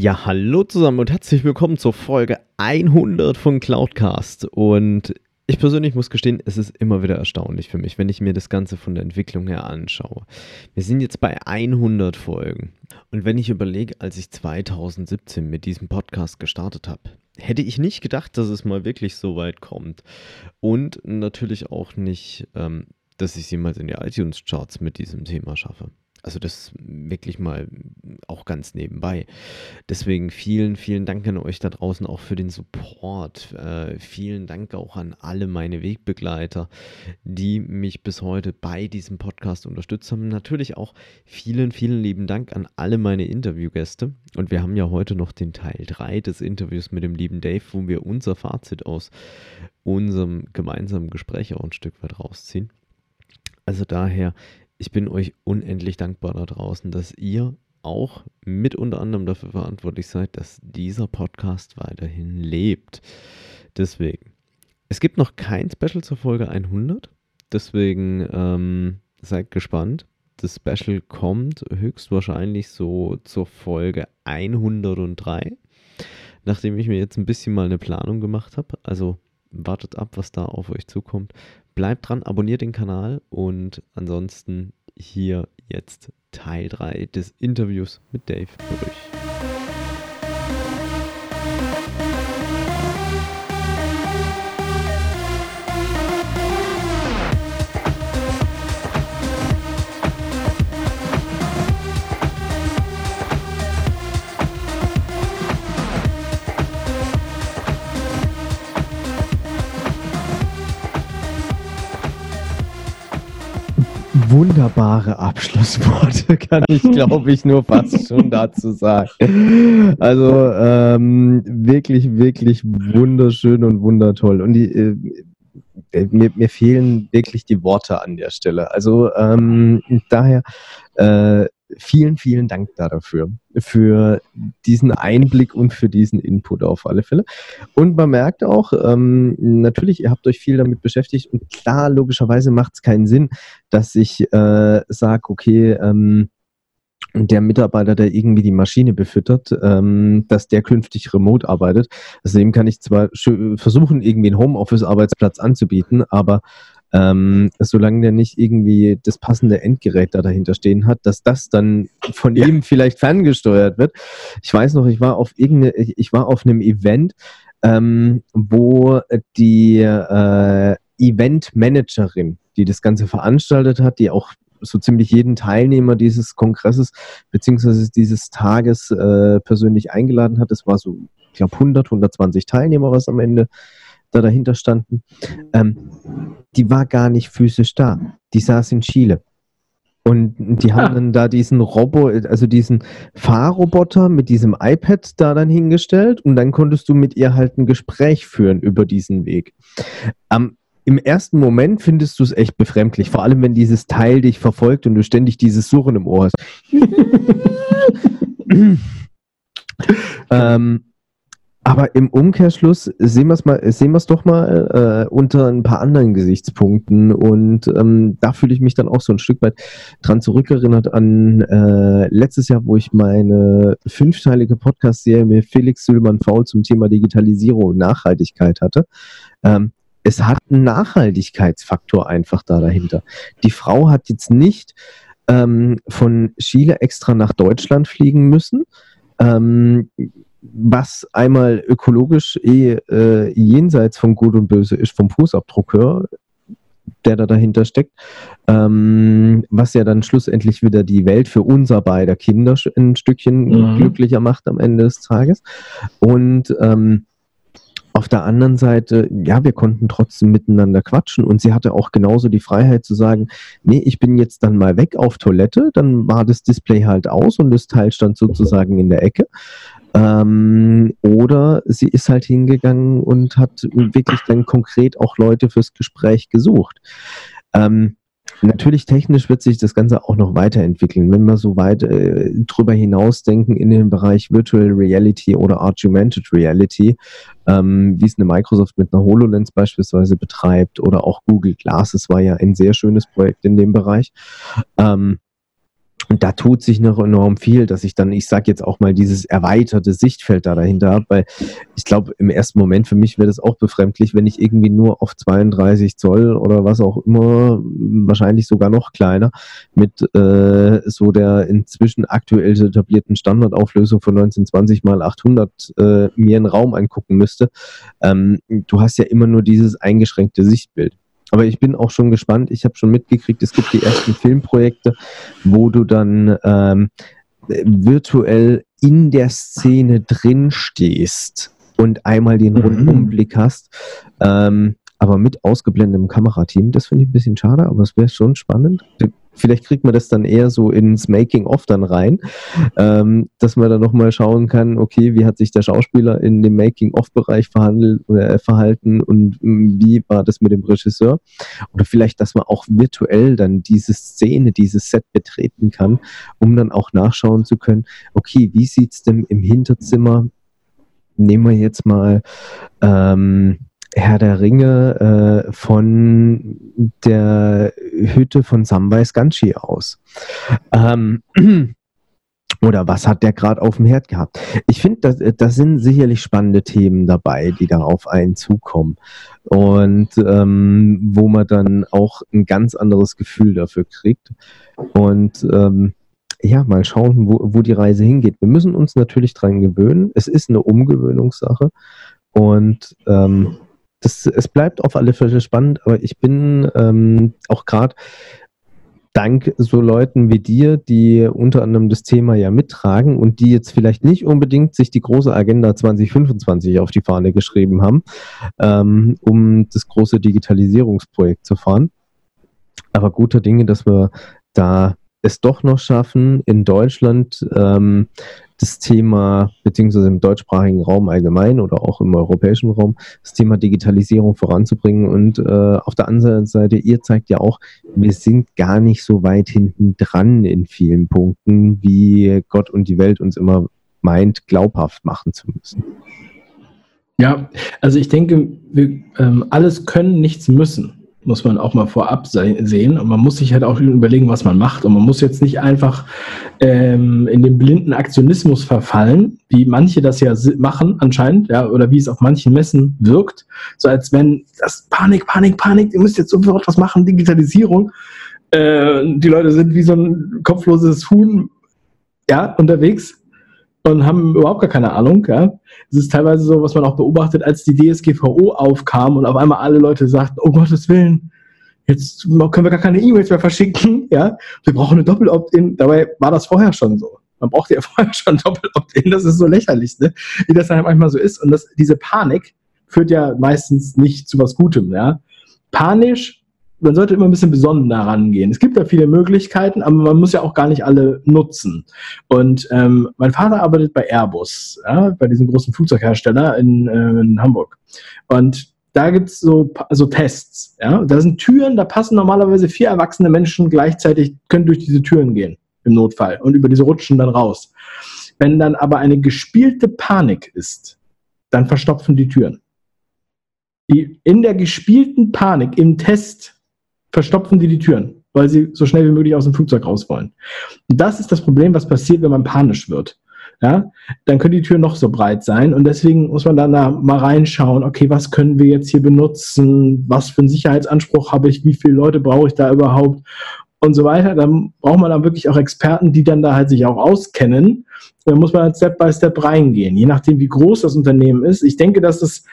Ja, hallo zusammen und herzlich willkommen zur Folge 100 von Cloudcast. Und ich persönlich muss gestehen, es ist immer wieder erstaunlich für mich, wenn ich mir das Ganze von der Entwicklung her anschaue. Wir sind jetzt bei 100 Folgen. Und wenn ich überlege, als ich 2017 mit diesem Podcast gestartet habe, hätte ich nicht gedacht, dass es mal wirklich so weit kommt. Und natürlich auch nicht, ähm, dass ich es jemals in die iTunes-Charts mit diesem Thema schaffe. Also das wirklich mal auch ganz nebenbei. Deswegen vielen, vielen Dank an euch da draußen auch für den Support. Äh, vielen Dank auch an alle meine Wegbegleiter, die mich bis heute bei diesem Podcast unterstützt haben. Natürlich auch vielen, vielen lieben Dank an alle meine Interviewgäste. Und wir haben ja heute noch den Teil 3 des Interviews mit dem lieben Dave, wo wir unser Fazit aus unserem gemeinsamen Gespräch auch ein Stück weit rausziehen. Also daher ich bin euch unendlich dankbar da draußen, dass ihr auch mit unter anderem dafür verantwortlich seid, dass dieser Podcast weiterhin lebt. Deswegen, es gibt noch kein Special zur Folge 100, deswegen ähm, seid gespannt. Das Special kommt höchstwahrscheinlich so zur Folge 103, nachdem ich mir jetzt ein bisschen mal eine Planung gemacht habe. Also wartet ab, was da auf euch zukommt. Bleibt dran, abonniert den Kanal und ansonsten hier jetzt Teil 3 des Interviews mit Dave Brüch. Wunderbare Abschlussworte, kann ich, glaube ich, nur fast schon dazu sagen. Also ähm, wirklich, wirklich wunderschön und wundertoll. Und die, äh, äh, mir, mir fehlen wirklich die Worte an der Stelle. Also ähm, daher äh, vielen, vielen Dank dafür, für diesen Einblick und für diesen Input auf alle Fälle. Und man merkt auch, ähm, natürlich, ihr habt euch viel damit beschäftigt und klar, logischerweise macht es keinen Sinn, dass ich äh, sage, okay, ähm, der Mitarbeiter, der irgendwie die Maschine befüttert, ähm, dass der künftig remote arbeitet. Deswegen kann ich zwar versuchen, irgendwie einen Homeoffice-Arbeitsplatz anzubieten, aber ähm, solange der nicht irgendwie das passende Endgerät da dahinter stehen hat, dass das dann von ja. ihm vielleicht ferngesteuert wird. Ich weiß noch, ich war auf irgendeine, ich war auf einem Event, ähm, wo die äh, Event-Managerin, die das Ganze veranstaltet hat, die auch so ziemlich jeden Teilnehmer dieses Kongresses beziehungsweise dieses Tages äh, persönlich eingeladen hat. Es war so, ich glaube, 100, 120 Teilnehmer, was am Ende da dahinter standen. Ähm, die war gar nicht physisch da. Die saß in Chile. Und die haben ah. dann da diesen Robo, also diesen Fahrroboter mit diesem iPad da dann hingestellt und dann konntest du mit ihr halt ein Gespräch führen über diesen Weg. Am im ersten Moment findest du es echt befremdlich, vor allem wenn dieses Teil dich verfolgt und du ständig dieses Suchen im Ohr hast. ähm, aber im Umkehrschluss sehen wir es mal, sehen wir es doch mal äh, unter ein paar anderen Gesichtspunkten und ähm, da fühle ich mich dann auch so ein Stück weit dran zurückerinnert an äh, letztes Jahr, wo ich meine fünfteilige Podcast-Serie mit Felix Sülmann Faul zum Thema Digitalisierung und Nachhaltigkeit hatte. Ähm, es hat einen Nachhaltigkeitsfaktor einfach da dahinter. Die Frau hat jetzt nicht ähm, von Chile extra nach Deutschland fliegen müssen, ähm, was einmal ökologisch eh äh, jenseits von Gut und Böse ist vom Fußabdruck der da dahinter steckt, ähm, was ja dann schlussendlich wieder die Welt für unser beider Kinder ein Stückchen mhm. glücklicher macht am Ende des Tages. Und ähm, auf der anderen Seite, ja, wir konnten trotzdem miteinander quatschen und sie hatte auch genauso die Freiheit zu sagen, nee, ich bin jetzt dann mal weg auf Toilette, dann war das Display halt aus und das Teil stand sozusagen in der Ecke. Ähm, oder sie ist halt hingegangen und hat wirklich dann konkret auch Leute fürs Gespräch gesucht. Ähm, Natürlich technisch wird sich das Ganze auch noch weiterentwickeln. Wenn wir so weit äh, drüber hinausdenken in den Bereich Virtual Reality oder Augmented Reality, ähm, wie es eine Microsoft mit einer HoloLens beispielsweise betreibt oder auch Google Glass, es war ja ein sehr schönes Projekt in dem Bereich. Ähm, und da tut sich noch enorm viel, dass ich dann, ich sage jetzt auch mal, dieses erweiterte Sichtfeld da dahinter habe, weil ich glaube, im ersten Moment für mich wäre das auch befremdlich, wenn ich irgendwie nur auf 32 Zoll oder was auch immer, wahrscheinlich sogar noch kleiner, mit äh, so der inzwischen aktuell etablierten Standardauflösung von 1920 mal 800 äh, mir einen Raum angucken müsste. Ähm, du hast ja immer nur dieses eingeschränkte Sichtbild. Aber ich bin auch schon gespannt. Ich habe schon mitgekriegt, es gibt die ersten Filmprojekte, wo du dann ähm, virtuell in der Szene drin stehst und einmal den mhm. Rundumblick hast. Ähm, aber mit ausgeblendetem Kamerateam, das finde ich ein bisschen schade, aber es wäre schon spannend vielleicht kriegt man das dann eher so ins Making-of dann rein, ähm, dass man dann nochmal schauen kann, okay, wie hat sich der Schauspieler in dem Making-of-Bereich verhandelt oder äh, verhalten und mm, wie war das mit dem Regisseur? Oder vielleicht, dass man auch virtuell dann diese Szene, dieses Set betreten kann, um dann auch nachschauen zu können, okay, wie sieht es denn im Hinterzimmer? Nehmen wir jetzt mal ähm, Herr der Ringe äh, von der Hütte von Samwise Ganshi aus. Ähm, oder was hat der gerade auf dem Herd gehabt? Ich finde, das, das sind sicherlich spannende Themen dabei, die darauf einen zukommen. Und ähm, wo man dann auch ein ganz anderes Gefühl dafür kriegt. Und ähm, ja, mal schauen, wo, wo die Reise hingeht. Wir müssen uns natürlich dran gewöhnen. Es ist eine Umgewöhnungssache. Und ähm, das, es bleibt auf alle Fälle spannend, aber ich bin ähm, auch gerade dank so Leuten wie dir, die unter anderem das Thema ja mittragen und die jetzt vielleicht nicht unbedingt sich die große Agenda 2025 auf die Fahne geschrieben haben, ähm, um das große Digitalisierungsprojekt zu fahren. Aber guter Dinge, dass wir da es doch noch schaffen, in Deutschland ähm, das Thema, beziehungsweise im deutschsprachigen Raum allgemein oder auch im europäischen Raum, das Thema Digitalisierung voranzubringen. Und äh, auf der anderen Seite, ihr zeigt ja auch, wir sind gar nicht so weit hinten dran in vielen Punkten, wie Gott und die Welt uns immer meint, glaubhaft machen zu müssen. Ja, also ich denke, wir ähm, alles können, nichts müssen muss man auch mal vorab sehen. Und man muss sich halt auch überlegen, was man macht. Und man muss jetzt nicht einfach ähm, in den blinden Aktionismus verfallen, wie manche das ja machen anscheinend, ja, oder wie es auf manchen Messen wirkt. So als wenn das Panik, Panik, Panik, ihr müsst jetzt sofort was machen, Digitalisierung. Äh, die Leute sind wie so ein kopfloses Huhn ja, unterwegs und haben überhaupt gar keine Ahnung. Ja. Es ist teilweise so, was man auch beobachtet, als die DSGVO aufkam und auf einmal alle Leute sagten, oh Gottes Willen, jetzt können wir gar keine E-Mails mehr verschicken. Ja. Wir brauchen eine Doppel-Opt-in. Dabei war das vorher schon so. Man braucht ja vorher schon Doppel-Opt-in. Das ist so lächerlich, ne? wie das dann manchmal so ist. Und das, diese Panik führt ja meistens nicht zu was Gutem. Ja. Panisch man sollte immer ein bisschen besonnen daran gehen. Es gibt da viele Möglichkeiten, aber man muss ja auch gar nicht alle nutzen. Und ähm, mein Vater arbeitet bei Airbus, ja, bei diesem großen Flugzeughersteller in, äh, in Hamburg. Und da gibt's so, so Tests. Ja? Da sind Türen, da passen normalerweise vier erwachsene Menschen gleichzeitig, können durch diese Türen gehen im Notfall und über diese Rutschen dann raus. Wenn dann aber eine gespielte Panik ist, dann verstopfen die Türen. Die, in der gespielten Panik im Test verstopfen die die Türen, weil sie so schnell wie möglich aus dem Flugzeug raus wollen. Und das ist das Problem, was passiert, wenn man panisch wird. Ja, dann können die Türen noch so breit sein und deswegen muss man dann da mal reinschauen, okay, was können wir jetzt hier benutzen, was für einen Sicherheitsanspruch habe ich, wie viele Leute brauche ich da überhaupt und so weiter. Dann braucht man dann wirklich auch Experten, die dann da halt sich auch auskennen. Dann muss man halt Step by Step reingehen, je nachdem, wie groß das Unternehmen ist. Ich denke, dass es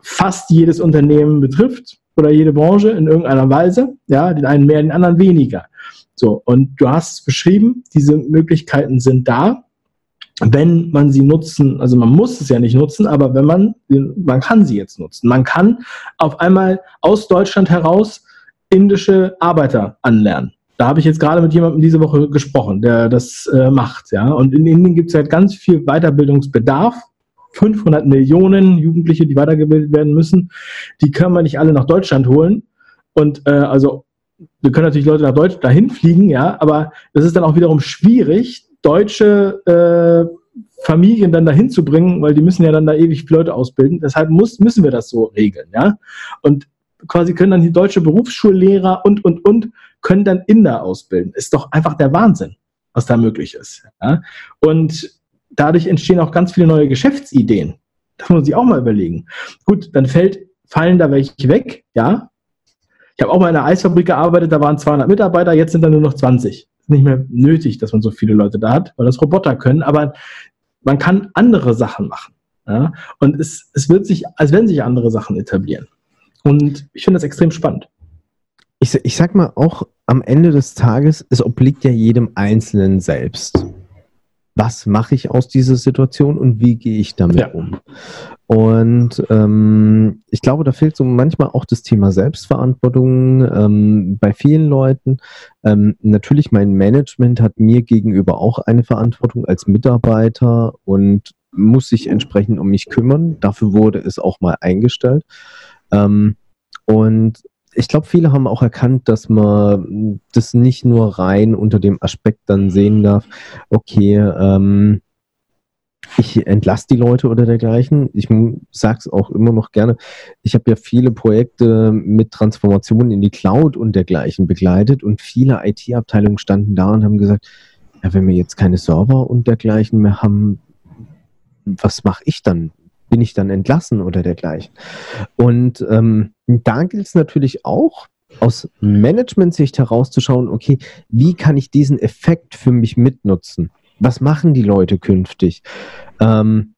fast jedes Unternehmen betrifft oder jede Branche in irgendeiner Weise. Ja, den einen mehr, den anderen weniger. So, und du hast beschrieben, diese Möglichkeiten sind da. wenn man sie nutzen, also man muss es ja nicht nutzen, aber wenn man, man kann sie jetzt nutzen. Man kann auf einmal aus Deutschland heraus indische Arbeiter anlernen. Da habe ich jetzt gerade mit jemandem diese Woche gesprochen, der das äh, macht. Ja? Und in Indien gibt es halt ganz viel Weiterbildungsbedarf. 500 Millionen Jugendliche, die weitergebildet werden müssen. Die können wir nicht alle nach Deutschland holen. Und äh, also wir können natürlich Leute nach Deutschland dahin fliegen, ja, aber das ist dann auch wiederum schwierig, deutsche äh, Familien dann dahin zu bringen, weil die müssen ja dann da ewig Leute ausbilden. Deshalb muss, müssen wir das so regeln, ja. Und quasi können dann die deutsche Berufsschullehrer und, und, und können dann Inder ausbilden. Ist doch einfach der Wahnsinn, was da möglich ist. Ja? Und dadurch entstehen auch ganz viele neue Geschäftsideen. Das muss man sich auch mal überlegen. Gut, dann fällt, fallen da welche weg, ja. Ich habe auch mal in einer Eisfabrik gearbeitet, da waren 200 Mitarbeiter, jetzt sind da nur noch 20 nicht mehr nötig, dass man so viele Leute da hat, weil das Roboter können, aber man kann andere Sachen machen. Ja? Und es, es wird sich, als wenn sich andere Sachen etablieren. Und ich finde das extrem spannend. Ich, ich sag mal auch am Ende des Tages, es obliegt ja jedem Einzelnen selbst was mache ich aus dieser Situation und wie gehe ich damit ja. um? Und ähm, ich glaube, da fehlt so manchmal auch das Thema Selbstverantwortung ähm, bei vielen Leuten. Ähm, natürlich, mein Management hat mir gegenüber auch eine Verantwortung als Mitarbeiter und muss sich entsprechend um mich kümmern. Dafür wurde es auch mal eingestellt. Ähm, und ich glaube, viele haben auch erkannt, dass man das nicht nur rein unter dem Aspekt dann sehen darf, okay, ähm, ich entlasse die Leute oder dergleichen. Ich sage es auch immer noch gerne. Ich habe ja viele Projekte mit Transformationen in die Cloud und dergleichen begleitet und viele IT-Abteilungen standen da und haben gesagt, ja, wenn wir jetzt keine Server und dergleichen mehr haben, was mache ich dann? Bin ich dann entlassen oder dergleichen. Und ähm, da gilt es natürlich auch, aus Management-Sicht herauszuschauen, okay, wie kann ich diesen Effekt für mich mitnutzen? Was machen die Leute künftig? Ähm,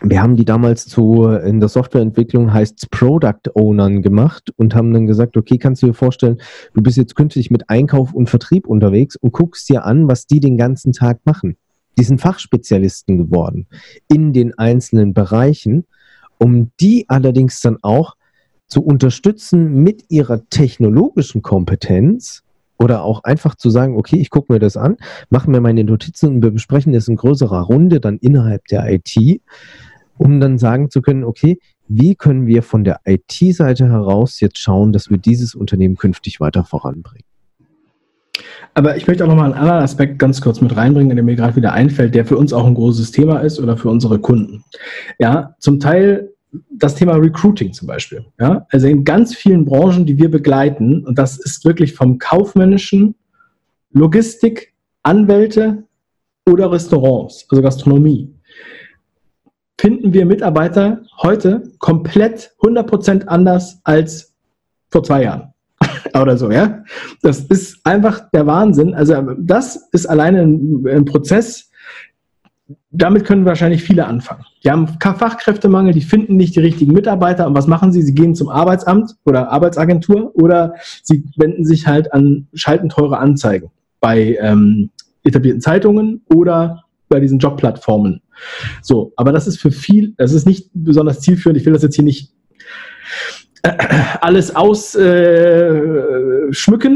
wir haben die damals zu, in der Softwareentwicklung heißt es Product Ownern gemacht und haben dann gesagt, okay, kannst du dir vorstellen, du bist jetzt künftig mit Einkauf und Vertrieb unterwegs und guckst dir an, was die den ganzen Tag machen die sind Fachspezialisten geworden in den einzelnen Bereichen, um die allerdings dann auch zu unterstützen mit ihrer technologischen Kompetenz oder auch einfach zu sagen, okay, ich gucke mir das an, mache mir meine Notizen und wir besprechen das in größerer Runde dann innerhalb der IT, um dann sagen zu können, okay, wie können wir von der IT-Seite heraus jetzt schauen, dass wir dieses Unternehmen künftig weiter voranbringen. Aber ich möchte auch nochmal einen anderen Aspekt ganz kurz mit reinbringen, der mir gerade wieder einfällt, der für uns auch ein großes Thema ist oder für unsere Kunden. Ja, zum Teil das Thema Recruiting zum Beispiel. Ja, also in ganz vielen Branchen, die wir begleiten, und das ist wirklich vom kaufmännischen, Logistik, Anwälte oder Restaurants, also Gastronomie, finden wir Mitarbeiter heute komplett 100% anders als vor zwei Jahren oder so, ja. Das ist einfach der Wahnsinn. Also das ist alleine ein, ein Prozess, damit können wahrscheinlich viele anfangen. Die haben Fachkräftemangel, die finden nicht die richtigen Mitarbeiter. Und was machen sie? Sie gehen zum Arbeitsamt oder Arbeitsagentur oder sie wenden sich halt an, schalten teure Anzeigen bei ähm, etablierten Zeitungen oder bei diesen Jobplattformen. So, aber das ist für viel, das ist nicht besonders zielführend. Ich will das jetzt hier nicht alles ausschmücken,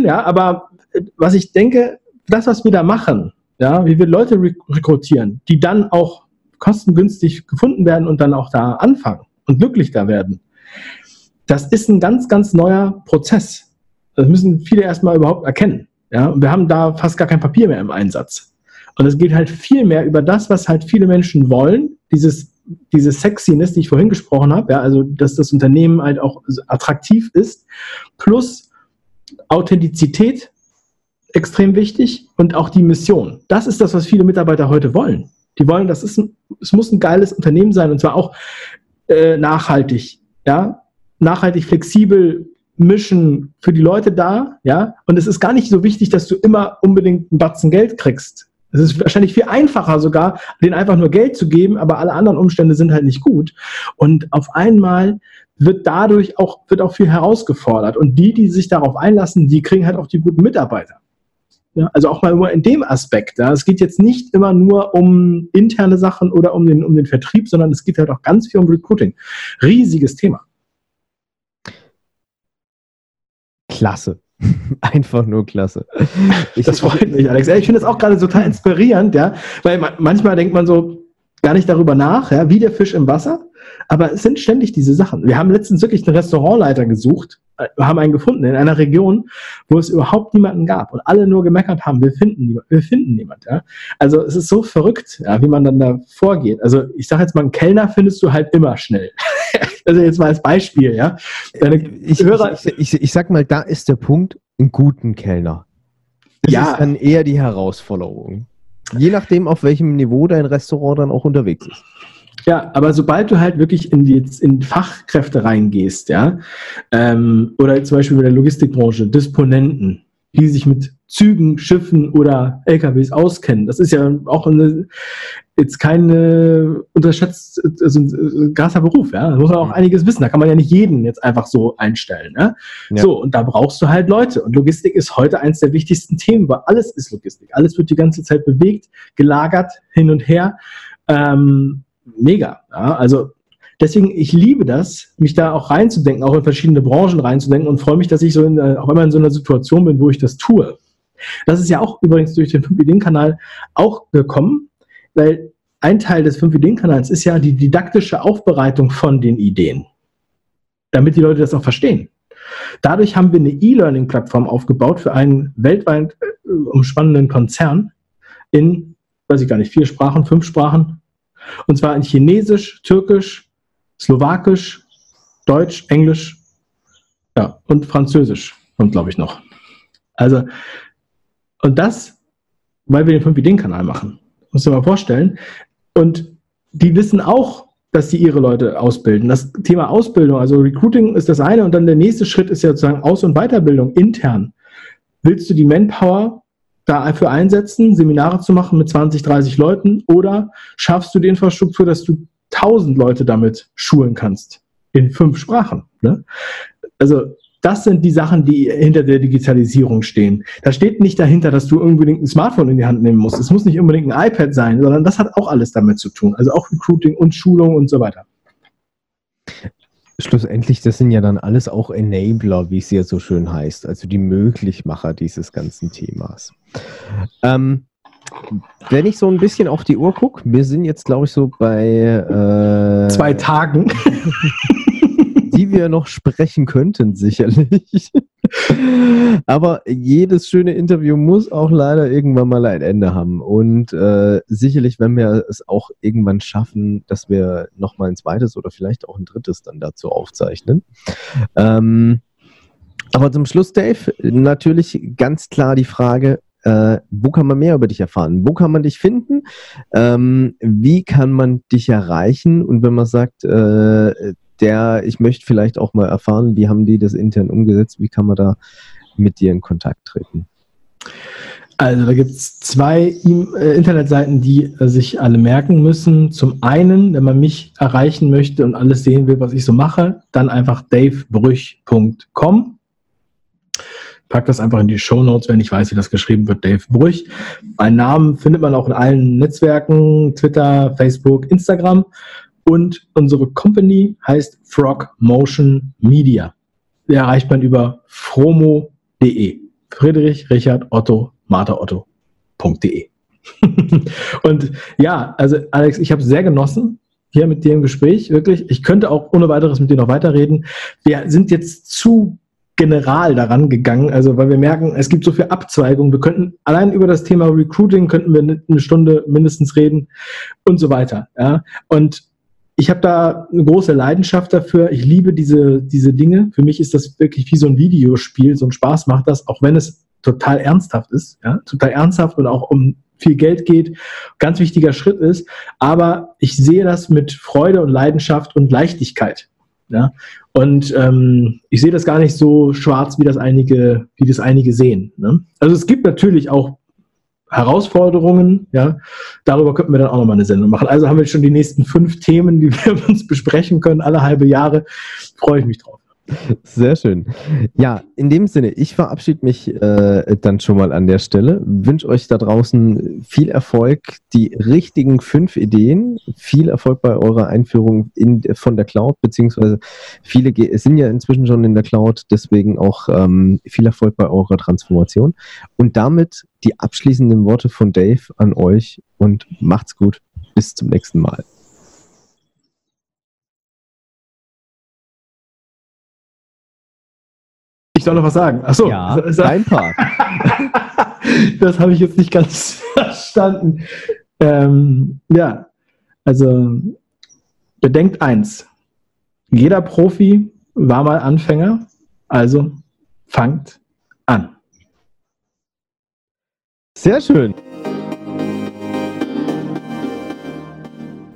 äh, ja, aber was ich denke, das, was wir da machen, ja, wie wir Leute rekrutieren, die dann auch kostengünstig gefunden werden und dann auch da anfangen und glücklich da werden, das ist ein ganz, ganz neuer Prozess. Das müssen viele erstmal überhaupt erkennen. Ja, wir haben da fast gar kein Papier mehr im Einsatz. Und es geht halt viel mehr über das, was halt viele Menschen wollen, dieses diese Sexiness, die ich vorhin gesprochen habe, ja, also dass das Unternehmen halt auch attraktiv ist, plus Authentizität, extrem wichtig, und auch die Mission. Das ist das, was viele Mitarbeiter heute wollen. Die wollen, das ist ein, es muss ein geiles Unternehmen sein und zwar auch äh, nachhaltig, ja, nachhaltig, flexibel, mischen für die Leute da, ja, und es ist gar nicht so wichtig, dass du immer unbedingt einen Batzen Geld kriegst. Es ist wahrscheinlich viel einfacher sogar, denen einfach nur Geld zu geben, aber alle anderen Umstände sind halt nicht gut. Und auf einmal wird dadurch auch, wird auch viel herausgefordert. Und die, die sich darauf einlassen, die kriegen halt auch die guten Mitarbeiter. Ja? Also auch mal nur in dem Aspekt. Ja? Es geht jetzt nicht immer nur um interne Sachen oder um den, um den Vertrieb, sondern es geht halt auch ganz viel um Recruiting. Riesiges Thema. Klasse. Einfach nur klasse. Ich, das freut mich, Alex. Ich finde das auch gerade total inspirierend, ja, weil manchmal denkt man so gar nicht darüber nach, ja, wie der Fisch im Wasser, aber es sind ständig diese Sachen. Wir haben letztens wirklich einen Restaurantleiter gesucht, äh, haben einen gefunden in einer Region, wo es überhaupt niemanden gab und alle nur gemeckert haben, wir finden niemanden, wir finden niemand, ja. Also es ist so verrückt, ja, wie man dann da vorgeht. Also ich sage jetzt mal, einen Kellner findest du halt immer schnell. also jetzt mal als Beispiel, ja. Ich, Hörer, ich, ich, ich, sag mal, da ist der Punkt, einen guten Kellner. Das ja. ist dann eher die Herausforderung. Je nachdem, auf welchem Niveau dein Restaurant dann auch unterwegs ist. Ja, aber sobald du halt wirklich in die in Fachkräfte reingehst, ja, ähm, oder zum Beispiel mit der Logistikbranche, Disponenten, die sich mit Zügen, Schiffen oder LKWs auskennen. Das ist ja auch eine, jetzt keine unterschätzt, also ein krasser Beruf, ja. Da muss man auch mhm. einiges wissen. Da kann man ja nicht jeden jetzt einfach so einstellen. Ne? Ja. So, und da brauchst du halt Leute. Und Logistik ist heute eines der wichtigsten Themen, weil alles ist Logistik. Alles wird die ganze Zeit bewegt, gelagert, hin und her. Ähm, mega. Ja? Also deswegen, ich liebe das, mich da auch reinzudenken, auch in verschiedene Branchen reinzudenken und freue mich, dass ich so in, auch immer in so einer Situation bin, wo ich das tue. Das ist ja auch übrigens durch den 5-Ideen-Kanal auch gekommen, weil ein Teil des 5-Ideen-Kanals ist ja die didaktische Aufbereitung von den Ideen, damit die Leute das auch verstehen. Dadurch haben wir eine E-Learning-Plattform aufgebaut für einen weltweit äh, umspannenden Konzern in, weiß ich gar nicht, vier Sprachen, fünf Sprachen. Und zwar in Chinesisch, Türkisch, Slowakisch, Deutsch, Englisch ja, und Französisch und glaube ich noch. Also und das, weil wir den 5-Ideen-Kanal machen. Muss dir mal vorstellen. Und die wissen auch, dass sie ihre Leute ausbilden. Das Thema Ausbildung, also Recruiting ist das eine und dann der nächste Schritt ist ja sozusagen Aus- und Weiterbildung intern. Willst du die Manpower dafür einsetzen, Seminare zu machen mit 20, 30 Leuten oder schaffst du die Infrastruktur, dass du 1000 Leute damit schulen kannst in fünf Sprachen? Ne? Also das sind die Sachen, die hinter der Digitalisierung stehen. Da steht nicht dahinter, dass du unbedingt ein Smartphone in die Hand nehmen musst. Es muss nicht unbedingt ein iPad sein, sondern das hat auch alles damit zu tun. Also auch Recruiting und Schulung und so weiter. Schlussendlich, das sind ja dann alles auch Enabler, wie es ja so schön heißt, also die Möglichmacher dieses ganzen Themas. Ähm, wenn ich so ein bisschen auf die Uhr gucke, wir sind jetzt, glaube ich, so bei äh, zwei Tagen. die wir noch sprechen könnten, sicherlich. Aber jedes schöne Interview muss auch leider irgendwann mal ein Ende haben. Und äh, sicherlich, wenn wir es auch irgendwann schaffen, dass wir nochmal ein zweites oder vielleicht auch ein drittes dann dazu aufzeichnen. Ähm, aber zum Schluss, Dave, natürlich ganz klar die Frage, äh, wo kann man mehr über dich erfahren? Wo kann man dich finden? Ähm, wie kann man dich erreichen? Und wenn man sagt, äh, der, ich möchte vielleicht auch mal erfahren, wie haben die das intern umgesetzt, wie kann man da mit dir in Kontakt treten? Also da gibt es zwei äh, Internetseiten, die äh, sich alle merken müssen. Zum einen, wenn man mich erreichen möchte und alles sehen will, was ich so mache, dann einfach davebrüch.com. Pack das einfach in die Show Notes, wenn ich weiß, wie das geschrieben wird, Dave Brüch. Meinen Namen findet man auch in allen Netzwerken, Twitter, Facebook, Instagram. Und unsere Company heißt Frog Motion Media. Die erreicht man über fromo.de. Friedrich Richard Otto Martha Otto.de. und ja, also Alex, ich habe sehr genossen hier mit dir im Gespräch, wirklich. Ich könnte auch ohne weiteres mit dir noch weiterreden. Wir sind jetzt zu general daran gegangen, also weil wir merken, es gibt so viel Abzweigungen. Wir könnten allein über das Thema Recruiting könnten wir eine Stunde mindestens reden und so weiter. Ja? Und ich habe da eine große Leidenschaft dafür. Ich liebe diese, diese Dinge. Für mich ist das wirklich wie so ein Videospiel. So ein Spaß macht das, auch wenn es total ernsthaft ist. Ja? Total ernsthaft und auch um viel Geld geht. Ganz wichtiger Schritt ist. Aber ich sehe das mit Freude und Leidenschaft und Leichtigkeit. Ja? Und ähm, ich sehe das gar nicht so schwarz, wie das einige, wie das einige sehen. Ne? Also es gibt natürlich auch Herausforderungen, ja, darüber könnten wir dann auch nochmal eine Sendung machen. Also haben wir schon die nächsten fünf Themen, die wir uns besprechen können, alle halbe Jahre. Freue ich mich drauf. Sehr schön. Ja, in dem Sinne, ich verabschiede mich äh, dann schon mal an der Stelle. Wünsche euch da draußen viel Erfolg, die richtigen fünf Ideen, viel Erfolg bei eurer Einführung in, von der Cloud, beziehungsweise viele sind ja inzwischen schon in der Cloud, deswegen auch ähm, viel Erfolg bei eurer Transformation. Und damit die abschließenden Worte von Dave an euch und macht's gut. Bis zum nächsten Mal. Soll noch was sagen. Achso, ja, dein Part. das habe ich jetzt nicht ganz verstanden. Ähm, ja, also bedenkt eins. Jeder Profi war mal Anfänger, also fangt an. Sehr schön.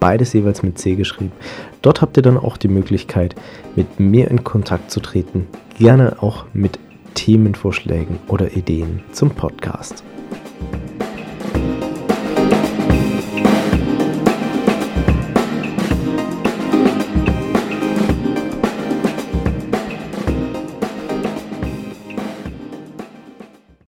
beides jeweils mit C geschrieben. Dort habt ihr dann auch die Möglichkeit, mit mir in Kontakt zu treten, gerne auch mit Themenvorschlägen oder Ideen zum Podcast.